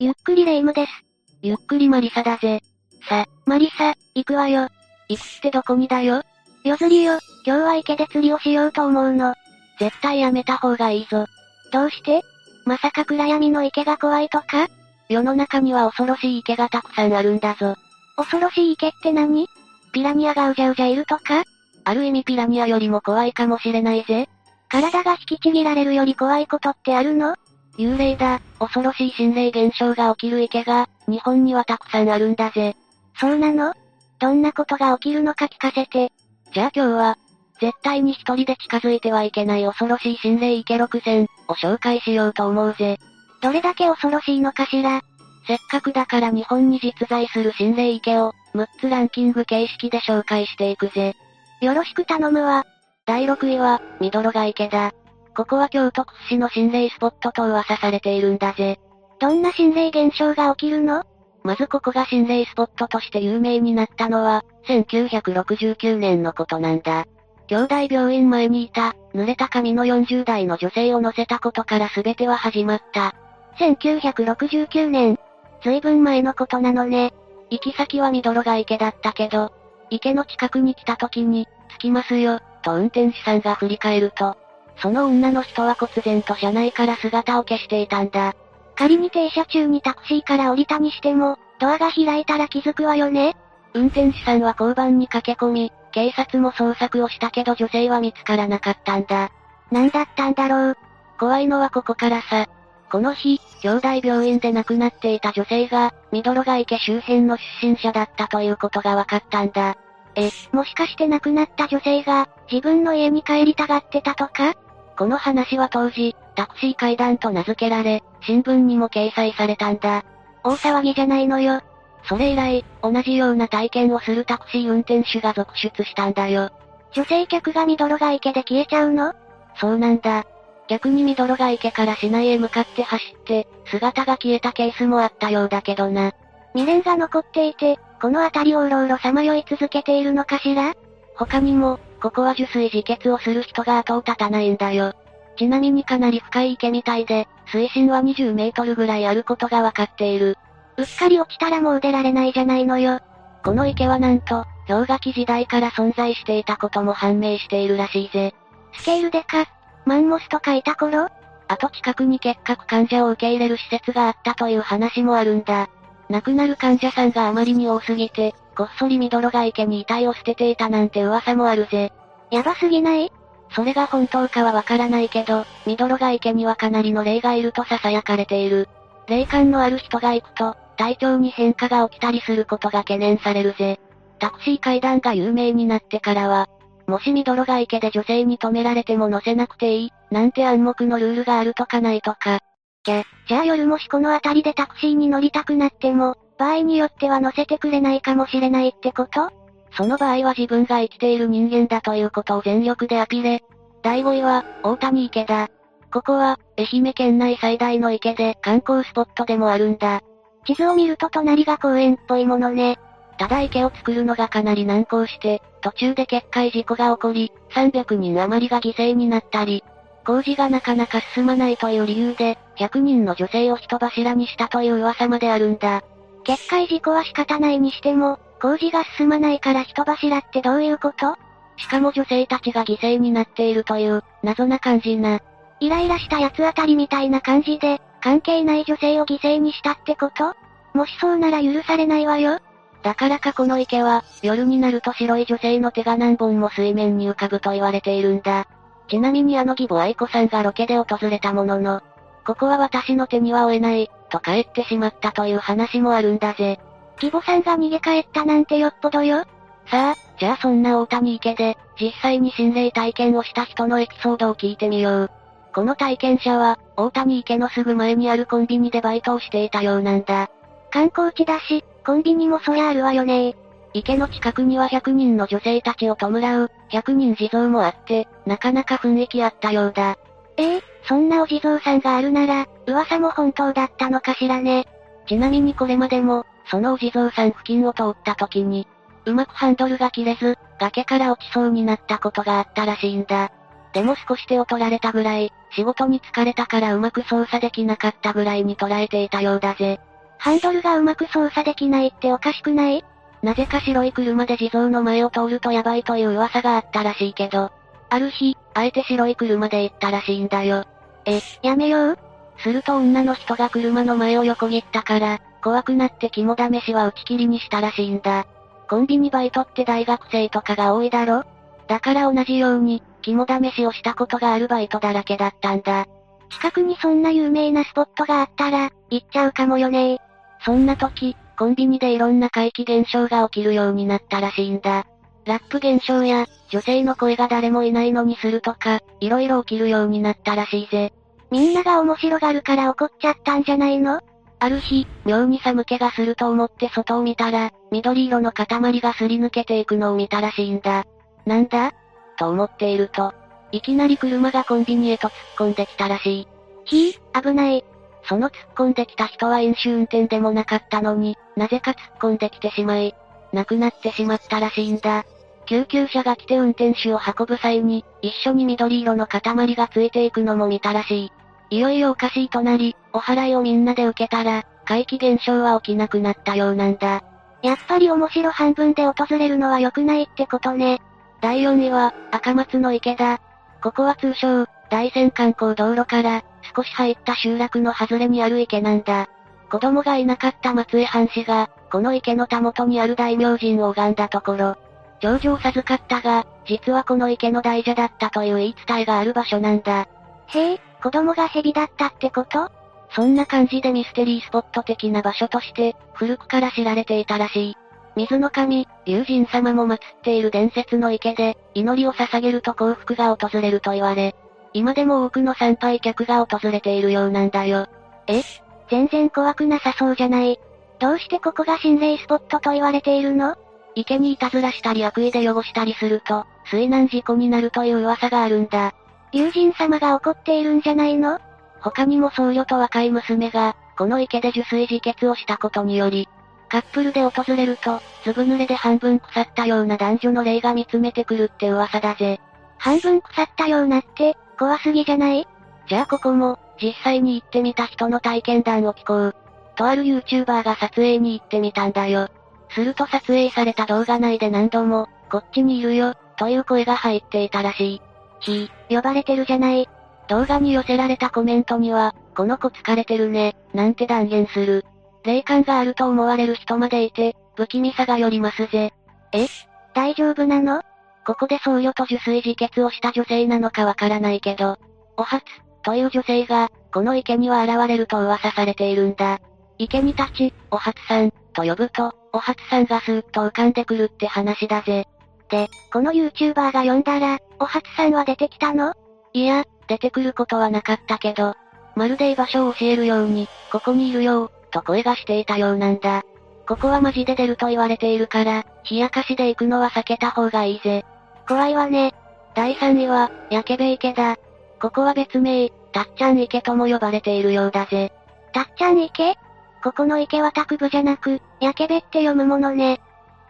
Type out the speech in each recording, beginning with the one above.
ゆっくりレ夢ムです。ゆっくりマリサだぜ。さ、マリサ、行くわよ。行くってどこにだよ？夜釣りよ、今日は池で釣りをしようと思うの。絶対やめた方がいいぞ。どうして？まさか暗闇の池が怖いとか？世の中には恐ろしい池がたくさんあるんだぞ。恐ろしい池って何？ピラニアがうじゃうじゃいるとか？ある意味ピラニアよりも怖いかもしれないぜ。体が引きちぎられるより怖いことってあるの？幽霊だ、恐ろしい心霊現象が起きる池が、日本にはたくさんあるんだぜ。そうなの？どんなことが起きるのか聞かせて。じゃあ今日は、絶対に一人で近づいてはいけない恐ろしい心霊池6選を紹介しようと思うぜ。どれだけ恐ろしいのかしら？せっかくだから日本に実在する心霊池を、6つランキング形式で紹介していくぜ。よろしく頼むわ。第6位は、ミドロガ池だ。ここは京都屈指の心霊スポットと噂されているんだぜ。どんな心霊現象が起きるの？まずここが心霊スポットとして有名になったのは、1969年のことなんだ。兄弟病院前にいた、濡れた髪の40代の女性を乗せたことから全ては始まった。1969年。随分前のことなのね。行き先はミドロガ池だったけど、池の近くに来た時に、着きますよ、と運転手さんが振り返ると、その女の人は忽然と車内から姿を消していたんだ。仮に停車中にタクシーから降りたにしても、ドアが開いたら気づくわよね運転手さんは交番に駆け込み、警察も捜索をしたけど女性は見つからなかったんだ。何だったんだろう。怖いのはここからさ。この日、兄弟病院で亡くなっていた女性が、ミドロガ池周辺の出身者だったということが分かったんだ。え、もしかして亡くなった女性が、自分の家に帰りたがってたとか？この話は当時、タクシー階段と名付けられ、新聞にも掲載されたんだ。大騒ぎじゃないのよ。それ以来、同じような体験をするタクシー運転手が続出したんだよ。女性客がミドロガ池で消えちゃうの？そうなんだ。逆にミドロガ池から市内へ向かって走って、姿が消えたケースもあったようだけどな。未練が残っていて、この辺りをうろうろさまよい続けているのかしら？他にも、ここは受水自決をする人が後を絶たないんだよ。ちなみにかなり深い池みたいで、水深は20メートルぐらいあることがわかっている。うっかり落ちたらもう出られないじゃないのよ。この池はなんと、氷河期時代から存在していたことも判明しているらしいぜ。スケールでか、マンモスとかいた頃？あと近くに結核患者を受け入れる施設があったという話もあるんだ。亡くなる患者さんがあまりに多すぎて、こっそりミドロガ池に遺体を捨てていたなんて噂もあるぜ。やばすぎない？それが本当かはわからないけど、ミドロガ池にはかなりの霊がいると囁かれている。霊感のある人が行くと、体調に変化が起きたりすることが懸念されるぜ。タクシー階段が有名になってからは、もしミドロガ池で女性に止められても乗せなくていい、なんて暗黙のルールがあるとかないとか。じゃ、じゃあ夜もしこの辺りでタクシーに乗りたくなっても、場合によっては乗せてくれないかもしれないってこと？その場合は自分が生きている人間だということを全力でアピレ。第5位は、大谷池だ。ここは、愛媛県内最大の池で観光スポットでもあるんだ。地図を見ると隣が公園っぽいものね。ただ池を作るのがかなり難航して、途中で決壊事故が起こり、300人余りが犠牲になったり、工事がなかなか進まないという理由で、100人の女性を人柱にしたという噂まであるんだ。決壊事故は仕方ないにしても、工事が進まないから人柱ってどういうこと？しかも女性たちが犠牲になっているという、謎な感じな。イライラした奴あたりみたいな感じで、関係ない女性を犠牲にしたってこと？もしそうなら許されないわよ。だからかこの池は、夜になると白い女性の手が何本も水面に浮かぶと言われているんだ。ちなみにあの義母愛子さんがロケで訪れたものの、ここは私の手には負えない、と帰ってしまったという話もあるんだぜ。義母さんが逃げ帰ったなんてよっぽどよ。さあ、じゃあそんな大谷池で、実際に心霊体験をした人のエピソードを聞いてみよう。この体験者は、大谷池のすぐ前にあるコンビニでバイトをしていたようなんだ。観光地だし、コンビニもそりゃあるわよね池の近くには100人の女性たちを弔う、100人地蔵もあって、なかなか雰囲気あったようだ。ええー、そんなお地蔵さんがあるなら、噂も本当だったのかしらね。ちなみにこれまでも、そのお地蔵さん付近を通った時に、うまくハンドルが切れず、崖から落ちそうになったことがあったらしいんだ。でも少し手を取られたぐらい、仕事に疲れたからうまく操作できなかったぐらいに捉えていたようだぜ。ハンドルがうまく操作できないっておかしくない？なぜか白い車で地蔵の前を通るとヤバいという噂があったらしいけど、ある日、あえて白い車で行ったらしいんだよ。え、やめようすると女の人が車の前を横切ったから、怖くなって肝試しは打ち切りにしたらしいんだ。コンビニバイトって大学生とかが多いだろ？だから同じように、肝試しをしたことがあるバイトだらけだったんだ。近くにそんな有名なスポットがあったら、行っちゃうかもよねそんな時、コンビニでいろんな怪奇現象が起きるようになったらしいんだ。ラップ現象や、女性の声が誰もいないのにするとか、いろいろ起きるようになったらしいぜ。みんなが面白がるから怒っちゃったんじゃないの？ある日、妙に寒気がすると思って外を見たら、緑色の塊がすり抜けていくのを見たらしいんだ。なんだ？と思っていると、いきなり車がコンビニへと突っ込んできたらしい。ひぃ、危ない。その突っ込んできた人は飲酒運転でもなかったのに、なぜか突っ込んできてしまい、亡くなってしまったらしいんだ。救急車が来て運転手を運ぶ際に、一緒に緑色の塊がついていくのも見たらしい。いよいよおかしいとなり、お払いをみんなで受けたら、怪奇現象は起きなくなったようなんだ。やっぱり面白半分で訪れるのは良くないってことね。第4位は、赤松の池だ。ここは通称、大山観光道路から、少し入った集落の外れにある池なんだ。子供がいなかった松江藩士が、この池のたもとにある大明神を拝んだところ、長女を授かったが、実はこの池の大蛇だったという言い伝えがある場所なんだ。へえ、子供が蛇だったってこと？そんな感じでミステリースポット的な場所として、古くから知られていたらしい。水の神、竜神様も祀っている伝説の池で、祈りを捧げると幸福が訪れると言われ、今でも多くの参拝客が訪れているようなんだよ。え全然怖くなさそうじゃない。どうしてここが心霊スポットと言われているの？池にいたずらしたり悪意で汚したりすると、水難事故になるという噂があるんだ。竜神様が怒っているんじゃないの？他にも僧侶と若い娘が、この池で受水自決をしたことにより、カップルで訪れると、ずぶ濡れで半分腐ったような男女の霊が見つめてくるって噂だぜ。半分腐ったようなって、怖すぎじゃない？じゃあここも、実際に行ってみた人の体験談を聞こう。とある YouTuber が撮影に行ってみたんだよ。すると撮影された動画内で何度も、こっちにいるよ、という声が入っていたらしい。ひ呼ばれてるじゃない。動画に寄せられたコメントには、この子疲れてるね、なんて断言する。霊感があると思われる人までいて、不気味さがよりますぜ。え大丈夫なの？ここで僧侶と受水自決をした女性なのかわからないけど、お初、という女性が、この池には現れると噂されているんだ。池に立ち、お初さん、と呼ぶと、お初さんがスーッと浮かんでくるって話だぜ。で、この YouTuber が呼んだら、お初さんは出てきたの？いや、出てくることはなかったけど、まるで居場所を教えるように、ここにいるよと声がしていたようなんだ。ここはマジで出ると言われているから、冷やかしで行くのは避けた方がいいぜ。怖いわね。第3位は、焼けべ池だ。ここは別名、たっちゃん池とも呼ばれているようだぜ。たっちゃん池ここの池は卓部じゃなく、焼けべって読むものね。っ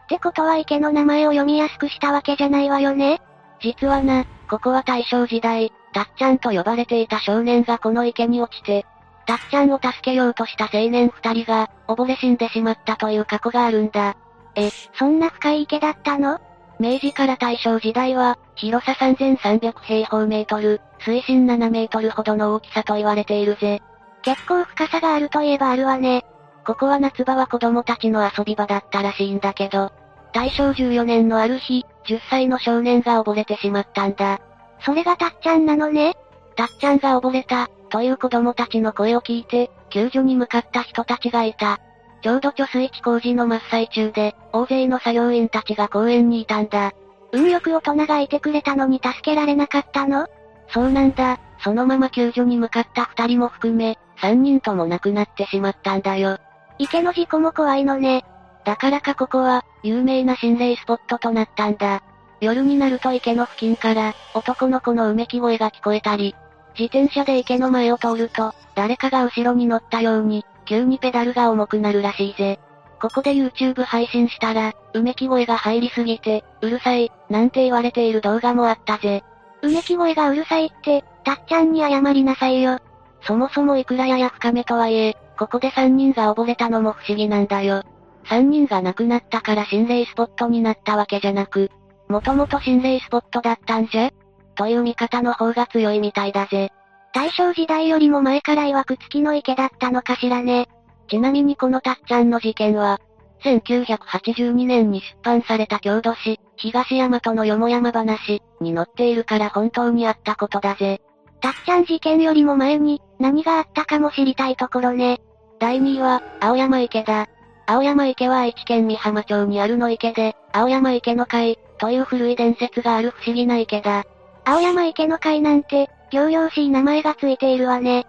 てことは池の名前を読みやすくしたわけじゃないわよね実はな、ここは大正時代、たっちゃんと呼ばれていた少年がこの池に落ちて、たっちゃんを助けようとした青年二人が、溺れ死んでしまったという過去があるんだ。え、そんな深い池だったの？明治から大正時代は、広さ3300平方メートル、水深7メートルほどの大きさと言われているぜ。結構深さがあるといえばあるわね。ここは夏場は子供たちの遊び場だったらしいんだけど、大正14年のある日、10歳の少年が溺れてしまったんだ。それがたっちゃんなのねたっちゃんが溺れた、という子供たちの声を聞いて、救助に向かった人たちがいた。ちょうど貯水池工事の真っ最中で、大勢の作業員たちが公園にいたんだ。運よく大人がいてくれたのに助けられなかったの？そうなんだ。そのまま救助に向かった二人も含め、三人とも亡くなってしまったんだよ。池の事故も怖いのね。だからかここは、有名な心霊スポットとなったんだ。夜になると池の付近から、男の子のうめき声が聞こえたり、自転車で池の前を通ると、誰かが後ろに乗ったように、急にペダルが重くなるらしいぜ。ここで YouTube 配信したら、うめき声が入りすぎて、うるさい、なんて言われている動画もあったぜ。うめき声がうるさいって、たっちゃんに謝りなさいよ。そもそもいくらやや深めとはいえ、ここで3人が溺れたのも不思議なんだよ。3人が亡くなったから心霊スポットになったわけじゃなく、もともと心霊スポットだったんじゃ？という見方の方が強いみたいだぜ。大正時代よりも前から曰く月の池だったのかしらね。ちなみにこのたっちゃんの事件は、1982年に出版された郷土史、東大和のよもやま話に載っているから本当にあったことだぜ。たっちゃん事件よりも前に、何があったかも知りたいところね。第2位は、青山池だ。青山池は愛知県美浜町にあるの池で、青山池の会、という古い伝説がある不思議な池だ。青山池の会なんて、行々しい名前がついているわね。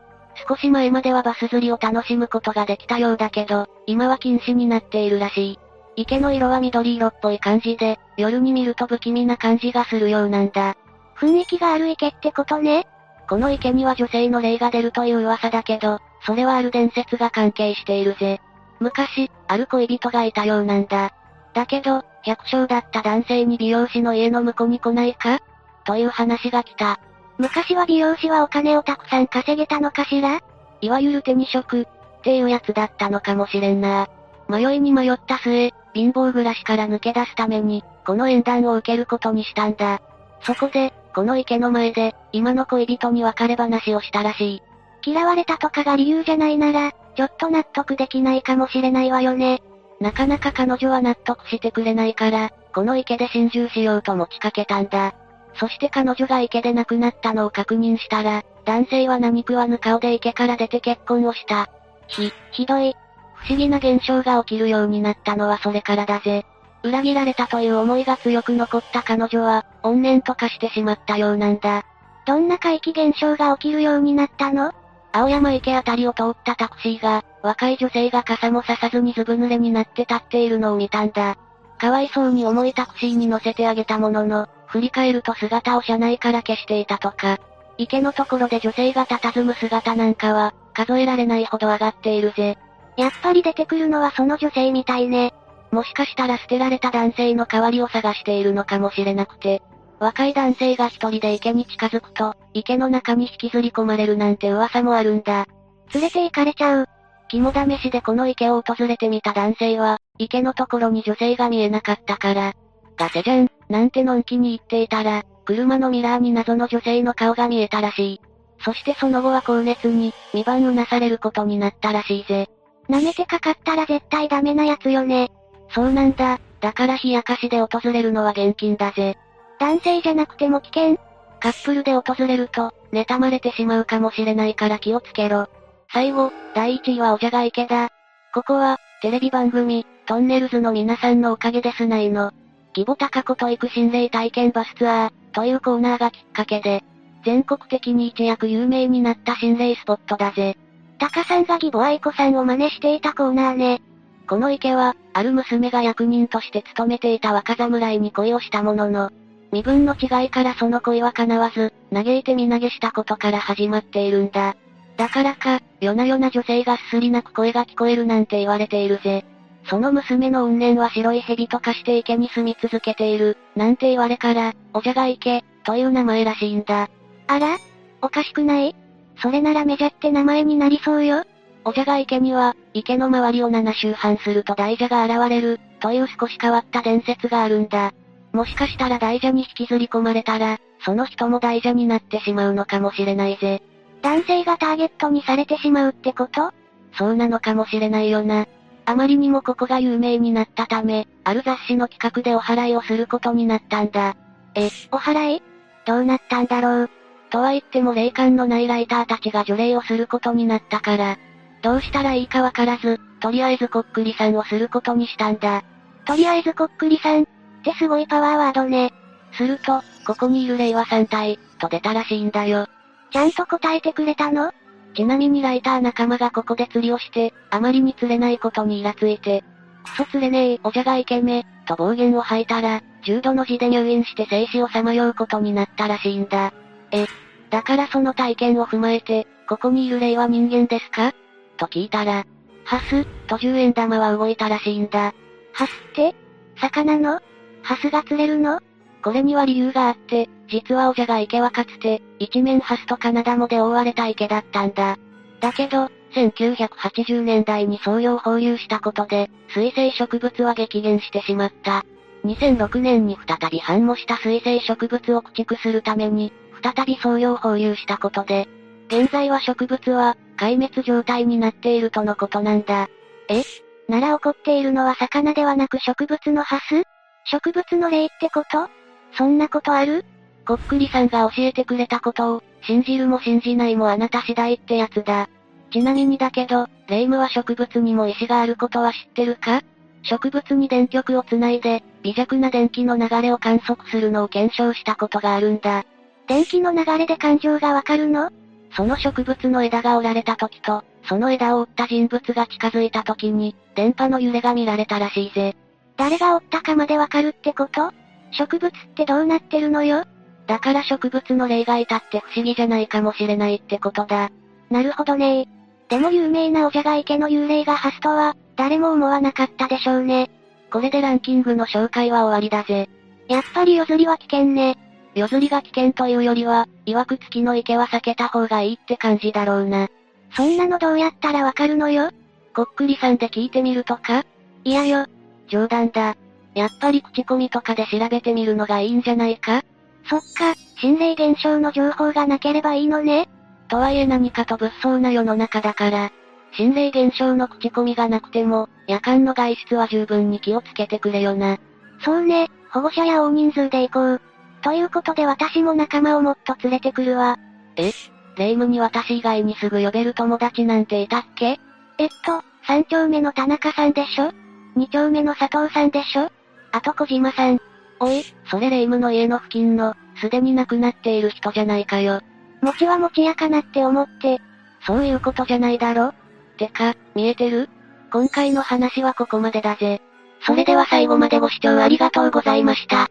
少し前まではバス釣りを楽しむことができたようだけど、今は禁止になっているらしい。池の色は緑色っぽい感じで、夜に見ると不気味な感じがするようなんだ。雰囲気がある池ってことね。この池には女性の霊が出るという噂だけど、それはある伝説が関係しているぜ。昔、ある恋人がいたようなんだ。だけど、百姓だった男性に美容師の家の婿に来ないか？という話が来た。昔は美容師はお金をたくさん稼げたのかしら？いわゆる手に職、っていうやつだったのかもしれんな。迷いに迷った末、貧乏暮らしから抜け出すために、この縁談を受けることにしたんだ。そこで、この池の前で、今の恋人に別れ話をしたらしい。嫌われたとかが理由じゃないなら、ちょっと納得できないかもしれないわよね。なかなか彼女は納得してくれないから、この池で心中しようと持ちかけたんだ。そして彼女が池で亡くなったのを確認したら、男性は何食わぬ顔で池から出て結婚をした。ひ、ひどい。不思議な現象が起きるようになったのはそれからだぜ。裏切られたという思いが強く残った彼女は、怨念と化してしまったようなんだ。どんな怪奇現象が起きるようになったの？青山池あたりを通ったタクシーが、若い女性が傘もささずにずぶ濡れになって立っているのを見たんだ。かわいそうに重いタクシーに乗せてあげたものの、振り返ると姿を車内から消していたとか。池のところで女性が佇む姿なんかは、数えられないほど上がっているぜ。やっぱり出てくるのはその女性みたいね。もしかしたら捨てられた男性の代わりを探しているのかもしれなくて、若い男性が一人で池に近づくと、池の中に引きずり込まれるなんて噂もあるんだ。連れて行かれちゃう。肝試しでこの池を訪れてみた男性は、池のところに女性が見えなかったから、ガセじゃん、なんてのんきに言っていたら、車のミラーに謎の女性の顔が見えたらしい。そしてその後は高熱に、2番うなされることになったらしいぜ。舐めてかかったら絶対ダメなやつよね。そうなんだ。だから冷やかしで訪れるのは現金だぜ。男性じゃなくても危険カップルで訪れると、妬まれてしまうかもしれないから気をつけろ。最後、第1位はおじゃが池だ。ここは、テレビ番組、トンネルズの皆さんのおかげですないの。義母高子と行く心霊体験バスツアー、というコーナーがきっかけで、全国的に一躍有名になった心霊スポットだぜ。タカさんが義母愛子さんを真似していたコーナーね。この池は、ある娘が役人として勤めていた若侍に恋をしたものの、身分の違いからその恋は叶わず、嘆いて身投げしたことから始まっているんだ。だからか、夜な夜な女性がすすり泣く声が聞こえるなんて言われているぜ。その娘の怨念は白い蛇と化して池に住み続けている、なんて言われから、おじゃが池、という名前らしいんだ。あらおかしくない？それならメジャって名前になりそうよ。おじゃが池には、池の周りを7周半すると大蛇が現れる、という少し変わった伝説があるんだ。もしかしたら大蛇に引きずり込まれたら、その人も大蛇になってしまうのかもしれないぜ。男性がターゲットにされてしまうってこと？そうなのかもしれないよな。あまりにもここが有名になったため、ある雑誌の企画でお祓いをすることになったんだ。え、お祓い？どうなったんだろう。とは言っても霊感のないライターたちが除霊をすることになったから、どうしたらいいかわからず、とりあえずこっくりさんをすることにしたんだ。とりあえずこっくりさんってすごいパワーワードね。すると、ここにいる霊は3体、と出たらしいんだよ。ちゃんと答えてくれたの？ちなみにライター仲間がここで釣りをして、あまりに釣れないことにイラついて、クソ釣れねえ、おじゃがイケメ、と暴言を吐いたら、重度の字で入院して生死をさまようことになったらしいんだ。え、だからその体験を踏まえて、ここにいる霊は人間ですか？と聞いたら、ハス、と10円玉は動いたらしいんだ。ハスって魚のハスが釣れるの？これには理由があって、実はおじゃが池はかつて、一面ハスとカナダモで覆われた池だったんだ。だけど、1980年代に創業放流したことで、水生植物は激減してしまった。2006年に再び繁茂した水生植物を駆逐するために、再び創業放流したことで、現在は植物は、壊滅状態になっているとのことなんだ。え？なら起こっているのは魚ではなく植物のハス？植物の霊ってこと？そんなことある？こっくりさんが教えてくれたことを、信じるも信じないもあなた次第ってやつだ。ちなみにだけど、霊夢は植物にも意志があることは知ってるか？植物に電極をつないで、微弱な電気の流れを観測するのを検証したことがあるんだ。電気の流れで感情がわかるの？その植物の枝が折られた時と、その枝を折った人物が近づいた時に、電波の揺れが見られたらしいぜ。誰が折ったかまでわかるってこと？植物ってどうなってるのよ？だから植物の霊がいたって不思議じゃないかもしれないってことだ。なるほどねでも有名なおじゃが池の幽霊がハスとは、誰も思わなかったでしょうね。これでランキングの紹介は終わりだぜ。やっぱり夜釣りは危険ね。夜釣りが危険というよりは、曰く付きの池は避けた方がいいって感じだろうな。そんなのどうやったらわかるのよ？こっくりさんで聞いてみるとか？いやよ。冗談だ。やっぱり口コミとかで調べてみるのがいいんじゃないか？そっか、心霊現象の情報がなければいいのね。とはいえ何かと物騒な世の中だから、心霊現象の口コミがなくても、夜間の外出は十分に気をつけてくれよな。そうね、保護者や大人数で行こう。ということで私も仲間をもっと連れてくるわ。え？霊夢に私以外にすぐ呼べる友達なんていたっけ？えっと、三丁目の田中さんでしょ？二丁目の佐藤さんでしょ？あと小島さん。おい、それ霊夢の家の付近の、すでに亡くなっている人じゃないかよ。餅は餅やかなって思って。そういうことじゃないだろ？てか、見えてる？今回の話はここまでだぜ。それでは最後までご視聴ありがとうございました。